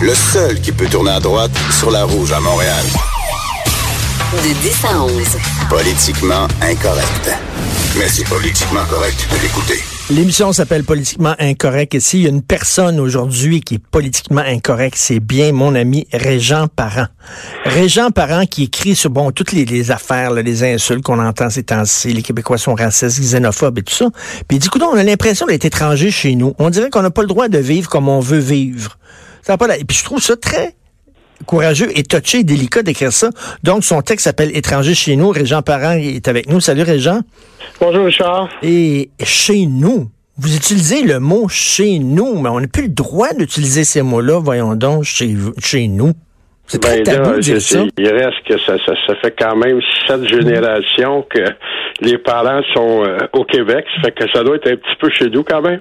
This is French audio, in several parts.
Le seul qui peut tourner à droite sur la rouge à Montréal. De 10 à 11. Politiquement incorrect. Mais c'est politiquement correct de l'écouter. L'émission s'appelle Politiquement Incorrect. Et s'il y a une personne aujourd'hui qui est politiquement incorrect, c'est bien mon ami Régent Parent. Régent Parent qui écrit sur bon toutes les, affaires, les insultes qu'on entend ces temps-ci, les Québécois sont racistes, xénophobes et tout ça. Puis il dit, écoute, on a l'impression d'être étranger chez nous. On dirait qu'on n'a pas le droit de vivre comme on veut vivre. Ça pas Et puis je trouve ça très courageux et touché et délicat d'écrire ça. Donc, son texte s'appelle Étranger chez nous. Régent Parent est avec nous. Salut, Régent. Bonjour, Richard. Et chez nous, vous utilisez le mot chez nous, mais on n'a plus le droit d'utiliser ces mots-là, voyons donc, chez, chez nous. C'est ben, tabou de dire ça. Il reste que ça, ça, fait quand même sept générations que les parents sont euh, au Québec. Ça fait que ça doit être un petit peu chez nous quand même.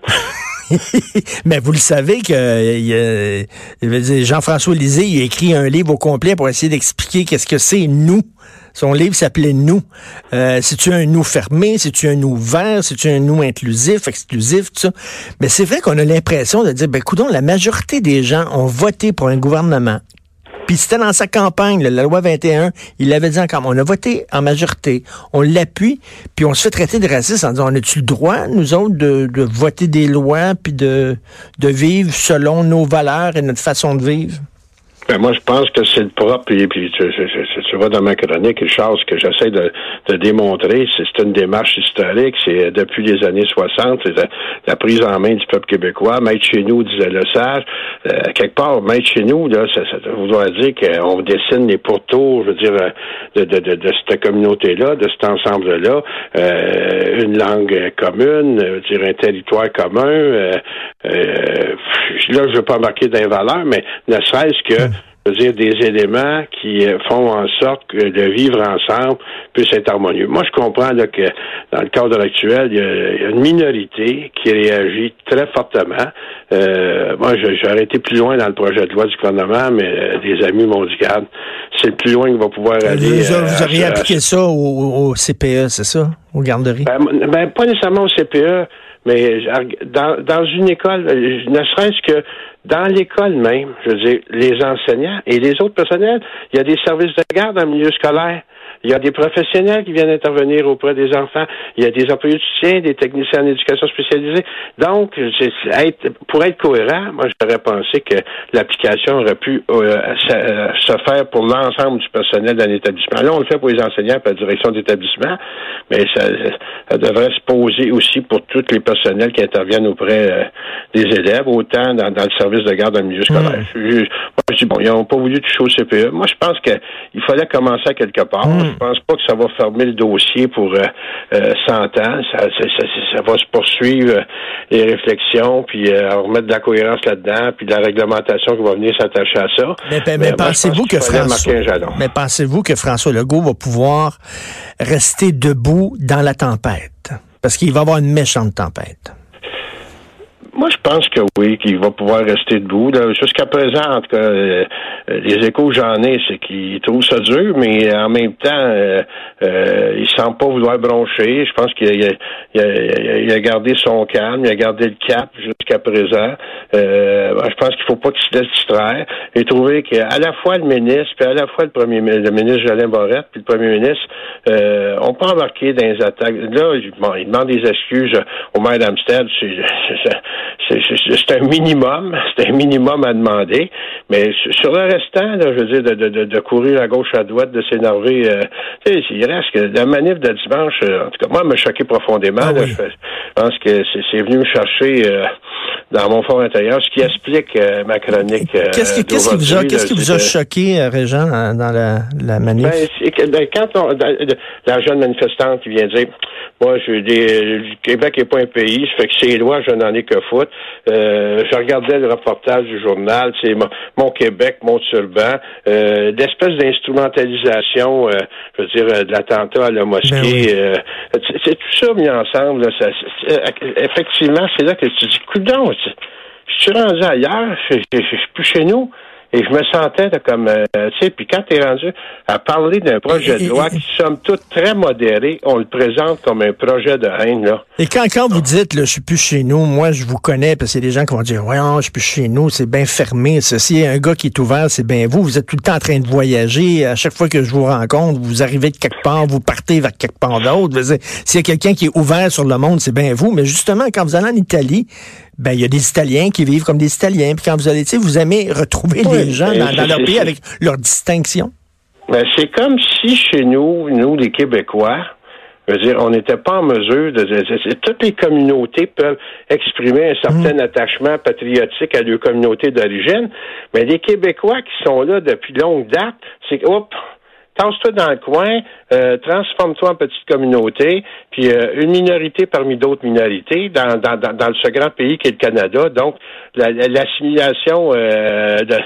Mais vous le savez que Jean-François Lisée il a écrit un livre au complet pour essayer d'expliquer qu'est-ce que c'est nous. Son livre s'appelait Nous. Euh, c'est-tu un nous fermé? C'est-tu un nous ouvert? C'est-tu un nous inclusif, exclusif, tout ça? Mais c'est vrai qu'on a l'impression de dire, ben, écoutons, la majorité des gens ont voté pour un gouvernement puis c'était dans sa campagne, la loi 21, il l'avait dit encore, on a voté en majorité, on l'appuie, puis on se fait traiter de raciste en disant, on a-tu le droit, nous autres, de, voter des lois, puis de, de vivre selon nos valeurs et notre façon de vivre? Ben moi, je pense que c'est le propre, et puis tu, tu, vois dans ma chronique, Richard, ce que j'essaie de, de, démontrer, c'est une démarche historique, c'est euh, depuis les années 60, c'est la, prise en main du peuple québécois, maître chez nous, disait le sage, euh, quelque part, maître chez nous, là, ça, ça voudrait dire qu'on dessine les pourtours, je veux dire, euh, de, de, de, de cette communauté-là, de cet ensemble-là, euh, une langue commune, je veux dire, un territoire commun, euh, là, je veux pas marquer d'un valeur, mais ne serait-ce que je veux dire, des éléments qui euh, font en sorte que de vivre ensemble puisse être harmonieux. Moi, je comprends que dans le cadre actuel, il y, a, une minorité qui réagit très fortement. Euh, moi, j'aurais été plus loin dans le projet de loi du gouvernement, mais euh, des amis m'ont dit, c'est le plus loin qu'il va pouvoir aller. Vous, vous auriez appliqué ça au, CPE, c'est ça, aux garderies? Ben, ben, pas nécessairement au CPE. Mais dans, dans une école, ne serait-ce que dans l'école même, je veux dire, les enseignants et les autres personnels, il y a des services de garde le milieu scolaire. Il y a des professionnels qui viennent intervenir auprès des enfants. Il y a des employés de soutien, des techniciens en éducation spécialisée. Donc, être, pour être cohérent, moi, j'aurais pensé que l'application aurait pu euh, euh, se, faire pour l'ensemble du personnel d'un établissement. Là, on le fait pour les enseignants et la direction d'établissement, mais ça, devrait se poser aussi pour tous les personnels qui interviennent auprès euh, des élèves, autant dans, le service de garde dans le milieu scolaire. Hmm. moi, je dis, bon, ils n'ont pas voulu toucher au CPE. Moi, je pense qu'il fallait commencer à quelque part. Hmm. Je pense pas que ça va fermer le dossier pour euh, 100 euh, ans. Ça, ça, va se poursuivre euh, les réflexions, puis euh, remettre de la cohérence là-dedans, puis de la réglementation qui va venir s'attacher à ça. Mais, mais, pensez-vous que François, mais pensez-vous que François Legault va pouvoir rester debout dans la tempête? Parce qu'il va y avoir une méchante tempête. Moi, je pense que oui, qu'il va pouvoir rester debout. Jusqu'à présent, en tout cas, euh, les échos que j'en ai, c'est qu'il trouve ça dur, mais en même temps, euh, euh, il semble pas vouloir broncher. Je pense qu'il a, gardé son calme, il a gardé le cap jusqu'à présent. Euh, je pense qu'il faut pas qu'il se laisse distraire et trouver qu'à la fois le ministre, puis à la fois le premier le ministre Jolin Barrette, puis le premier ministre, euh, on peut embarquer dans les attaques. Là, il demande des excuses au maire d'Amsterdam c'est un minimum, c'est un minimum à demander, Mais sur le restant, là, je veux dire, de, de, de, courir à gauche à droite, de s'énerver, euh, il reste que la manif de dimanche, euh, en tout cas, moi, me choqué profondément. Ah je, pense que c'est venu me chercher euh, dans mon fond intérieur, ce qui explique ma chronique. Qu'est-ce qui, vous a, qu'est-ce qui vous a choqué, Régent, dans la, la manif? Ben, ben, quand on, la jeune manifestante qui vient dire moi, je des, le Québec n'est pas un pays, ça fait que ces lois, je n'en ai que foutre. Euh, je regardais le reportage du journal, c'est mon, Québec, mon turban, euh, d'espèces d'instrumentalisation, euh, je veux dire, euh, de l'attentat à la mosquée. Ben c'est tout ça mis ensemble. ça, effectivement, c'est là que tu dis, coudon, je suis rendu ailleurs, je suis plus chez nous. Et je me sentais comme, euh, tu sais, puis quand tu es rendu à parler d'un projet de loi qui, somme toute, très modéré, on le présente comme un projet de haine, là. Et quand, quand vous dites, là, je suis plus chez nous, moi, je vous connais, parce que c'est des gens qui vont dire, voyons, je suis plus chez nous, c'est bien fermé. Ceci, un gars qui est ouvert, c'est bien vous. Vous êtes tout le temps en train de voyager. À chaque fois que je vous rencontre, vous arrivez de quelque part, vous partez vers quelque part d'autre. S'il y a quelqu'un qui est ouvert sur le monde, c'est bien vous. Mais justement, quand vous allez en Italie, ben, il y a des Italiens qui vivent comme des Italiens. Puis quand vous allez, tu sais, vous aimez retrouver les gens dans, leur pays avec leur distinction. Ben, c'est comme si chez nous, nous, les Québécois, je veux dire, on n'était pas en mesure de, Toutes les communautés peuvent exprimer un certain mm. attachement patriotique à leur communauté d'origine, mais les Québécois qui sont là depuis longue date, c'est hop, tasse-toi dans le coin, euh, transforme-toi en petite communauté, puis euh, une minorité parmi d'autres minorités dans, dans, dans, ce grand pays qui est le Canada. Donc, l'assimilation euh, de,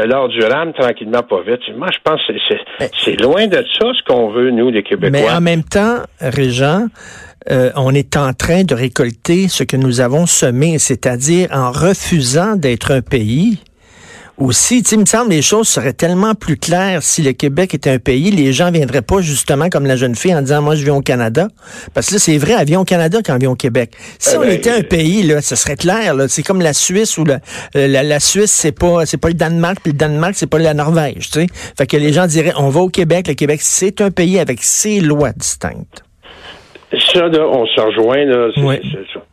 de l'ordre du rame, tranquillement, pas vite. Moi, je pense que c'est loin de ça ce qu'on veut, nous, les Québécois. Mais en même temps, Régent, on est en train de récolter ce que nous avons semé, c'est-à-dire en refusant d'être un pays aussi. Tu sais, il me semble les choses seraient tellement plus claires si le Québec était un pays. Les gens viendraient pas justement comme la jeune fille en disant moi je viens au Canada. Parce que là, c'est vrai, elle vient au Canada quand elle vient au Québec. Si eh on ben, était un pays, là, ce serait clair. Là. C'est comme la Suisse ou la, euh, la, Suisse, c'est pas c'est pas le Danemark, puis le Danemark, c'est pas la Norvège. Tu sais. Fait que les gens diraient on va au Québec. Le Québec, c'est un pays avec ses lois distinctes. Ça, là, on se rejoint là,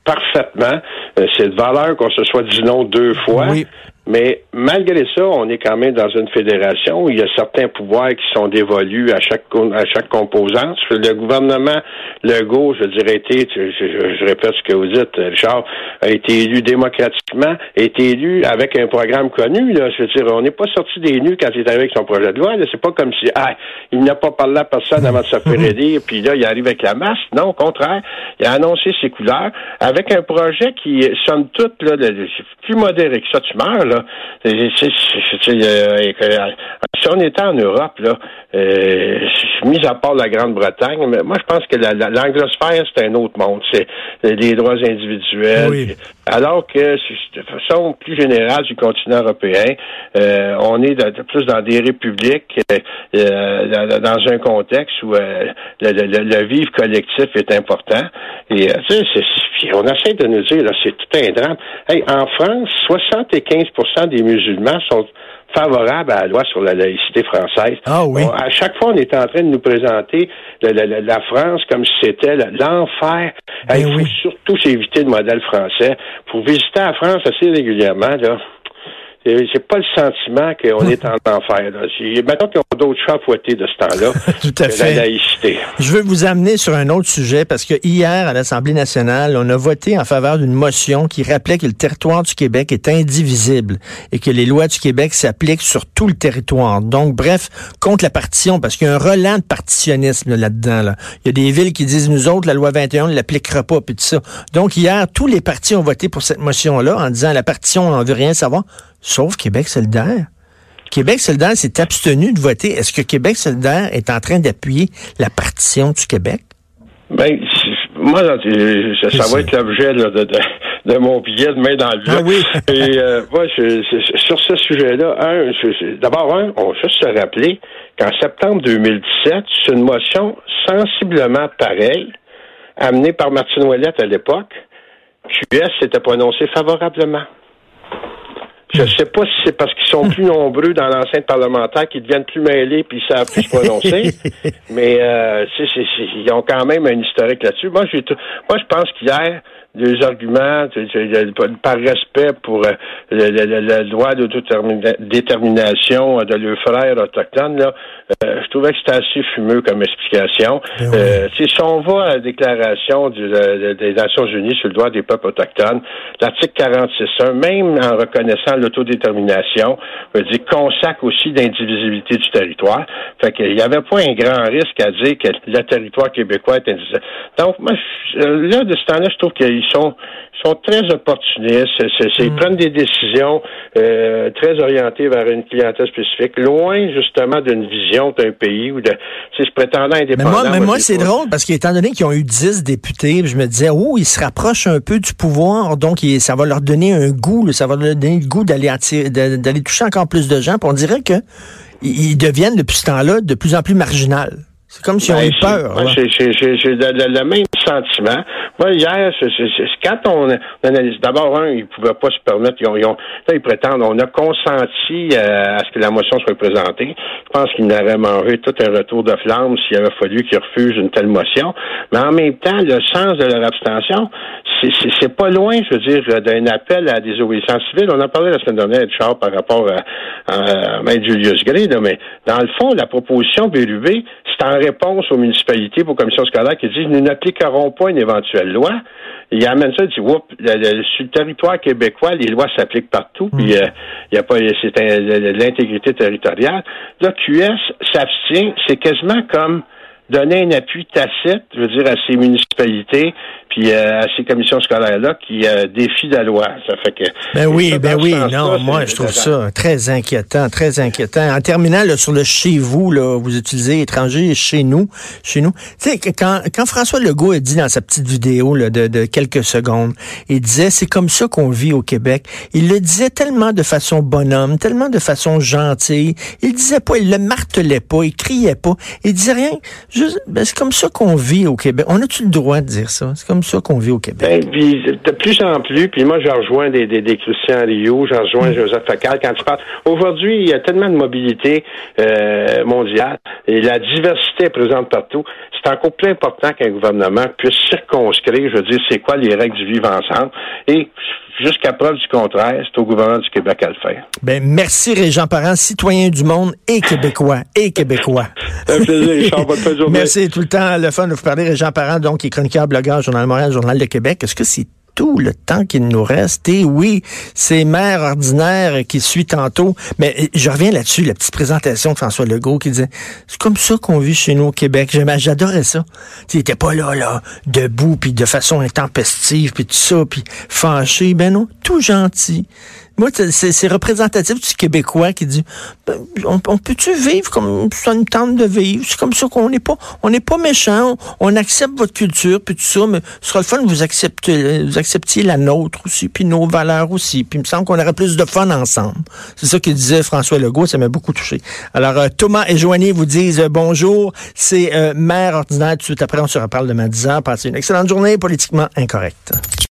parfaitement. Euh, c'est de valeur qu'on se soit dit non deux fois. Oui. Mais malgré ça, on est quand même dans une fédération où il y a certains pouvoirs qui sont dévolus à chaque à chaque composante. Le gouvernement Legault, je dirais, été, je, je, répète ce que vous dites, Richard, a été élu démocratiquement, a été élu avec un programme connu. Là, je veux dire, on n'est pas sorti des nus quand il est arrivé avec son projet de loi. C'est pas comme si ah, il n'a pas parlé à personne avant de se faire aider, puis là, il arrive avec la masse. Non, au contraire, il a annoncé ses couleurs avec un projet qui, somme toute, là, plus modéré que ça, tu meurs. Là, si on était en Europe, là, euh, mis à part la Grande-Bretagne, mais moi je pense que l'anglosphère, c'est un autre monde. C'est les droits individuels. Alors que de façon plus générale du continent européen, euh, on est plus dans des républiques, euh, dans un contexte où le, vivre collectif est important. Et tu sais, on essaie de nous dire, c'est tout un drame. en France, 75 des musulmans sont favorables à la loi sur la laïcité française. Ah oui. à chaque fois, on est en train de nous présenter la, France comme si c'était l'enfer. Ben il faut surtout s'éviter le modèle français. Pour visiter la France assez régulièrement, là, j'ai pas le sentiment qu'on est en enfer. Là. Maintenant qu'ils ont d'autres chats fouettés de ce temps-là. Tout à fait. La laïcité. Je veux vous amener sur un autre sujet parce que hier, à l'Assemblée nationale, on a voté en faveur d'une motion qui rappelait que le territoire du Québec est indivisible et que les lois du Québec s'appliquent sur tout le territoire. Donc, bref, contre la partition, parce qu'il y a un relent de partitionnisme là-dedans. Là. Il y a des villes qui disent, nous autres, la loi 21 ne l'appliquera pas, puis tout ça. Donc, hier, tous les partis ont voté pour cette motion-là en disant, la partition, on ne veut rien savoir sauf Québec solidaire. Québec solidaire s'est abstenu de voter. Est-ce que Québec solidaire est en train d'appuyer la partition du Québec? Ben, moi, ça, va être l'objet de, mon billet de main dans le Ah oui. Et euh, sur ce sujet-là, un, d'abord, un, on va juste se rappeler qu'en septembre 2017, c'est une motion sensiblement pareille, amenée par Martine Ouellette à l'époque. QS s'était prononcé favorablement. Je ne sais pas si c'est parce qu'ils sont plus nombreux dans l'enceinte parlementaire qu'ils deviennent plus mêlés puis ils savent plus se prononcer. mais euh, ils ont quand même un historique là-dessus. Moi, j'ai moi, je pense qu'hier, des arguments par respect pour euh, le, droit d'autodétermination de leurs frères autochtones, là, euh, je trouvais que c'était assez fumeux comme explication. Ben euh, si on voit à la déclaration des Nations Unies sur le droit des peuples autochtones, l'article 46.1, même en reconnaissant l'autodétermination, veut dire consacre aussi l'indivisibilité du territoire. Fait qu'il n'y avait pas un grand risque à dire que le territoire québécois est indivisible. Donc, moi, là, de ce temps-là, je trouve qu'ils sont sont très opportunistes. Ils mm. prennent des décisions euh, très orientées vers une clientèle spécifique, loin justement d'une vision d'un pays ou de se prétendant indépendant. Mais moi, mais moi c'est drôle parce qu'étant donné qu'ils ont eu dix députés, je me disais, oh, ils se rapprochent un peu du pouvoir, donc ça va leur donner un goût, ça va leur donner le goût d'aller d'aller toucher encore plus de gens. Puis on dirait que ils deviennent depuis ce temps-là de plus en plus marginal. C'est comme si on avait ben, peur. J'ai le, même sentiment. Moi, hier, quand on, analyse, d'abord, un, ils ne pouvaient pas se permettre, ils, ont, ils, ont, là, ils prétendent, on a consenti euh, à ce que la motion soit présentée. Je pense qu'ils n'auraient mangé tout un retour de flamme s'il avait fallu qu'ils refusent une telle motion. Mais en même temps, le sens de leur abstention, c'est pas loin, je veux dire, d'un appel à des obéissances civiles. On en parlait la semaine dernière, Charles, par rapport à, à, à Julius Gray, mais dans le fond, la proposition BRUB, c'est en réponse aux municipalités, aux commissions scolaires qui disent nous n'appliquerons pas une éventuelle loi. Il amène ça, il dit Oups, sur le territoire québécois, les lois s'appliquent partout, puis hmm. euh, il y a pas c'est l'intégrité territoriale. Là, QS s'abstient, c'est quasiment comme donner un appui tacite, je veux dire, à ces municipalités, puis euh, à ces commissions scolaires-là qui euh, défient la loi. Ça fait que. Ben oui, ben oui, non, moi je trouve ça très inquiétant, très inquiétant. En terminant là, sur le chez vous, là, vous utilisez étranger chez nous, chez nous. Tu sais, quand, quand François Legault a dit dans sa petite vidéo là, de, de quelques secondes, il disait c'est comme ça qu'on vit au Québec. Il le disait tellement de façon bonhomme, tellement de façon gentille. Il disait pas, il le martelait pas, il criait pas, il disait rien. Ben, c'est comme ça qu'on vit au Québec. On a-tu le droit de dire ça? C'est comme ça qu'on vit au Québec. Ben, puis, de plus en plus, puis moi, je rejoins des, des, des Christian Rio, je rejoins mm. Joseph Facal quand tu parles. Aujourd'hui, il y a tellement de mobilité euh, mondiale et la diversité est présente partout. C'est encore plus important qu'un gouvernement puisse circonscrire, je veux dire, c'est quoi les règles du vivre ensemble. Et jusqu'à preuve du contraire, c'est au gouvernement du Québec à le faire. Ben, merci Régent Parent, citoyen du monde et québécois, et québécois. Un plaisir, Richard, bonne fin de journée. Merci tout le temps, le fun de vous parler, Régent Parent, donc, qui est chroniqueur, blogueur, Journal Montréal, Journal de Québec. Est-ce que c'est tout le temps qu'il nous reste. Et oui, c'est mère ordinaire qui suit tantôt. Mais euh, je reviens là-dessus, la petite présentation de François Legault qui disait, c'est comme ça qu'on vit chez nous au Québec. J'adorais ça. Il était pas là, là, debout, puis de façon intempestive, puis tout ça, puis fâché. Ben non, tout gentil. Moi, c'est représentatif du Québécois qui dit ben, on, peut-tu vivre comme ça nous tente de vivre? C'est comme ça qu'on n'est pas on n'est pas méchant, on, accepte votre culture, puis tout ça, mais ce sera le fun que vous acceptiez, vous acceptiez la nôtre aussi, puis nos valeurs aussi. Puis il me semble qu'on aurait plus de fun ensemble. C'est ça que disait François Legault, ça m'a beaucoup touché. Alors, euh, Thomas et Joanie vous disent euh, bonjour. C'est euh, Mère ordinaire. Tout de suite après, on se reparle de ma 10 Passez une excellente journée politiquement incorrecte.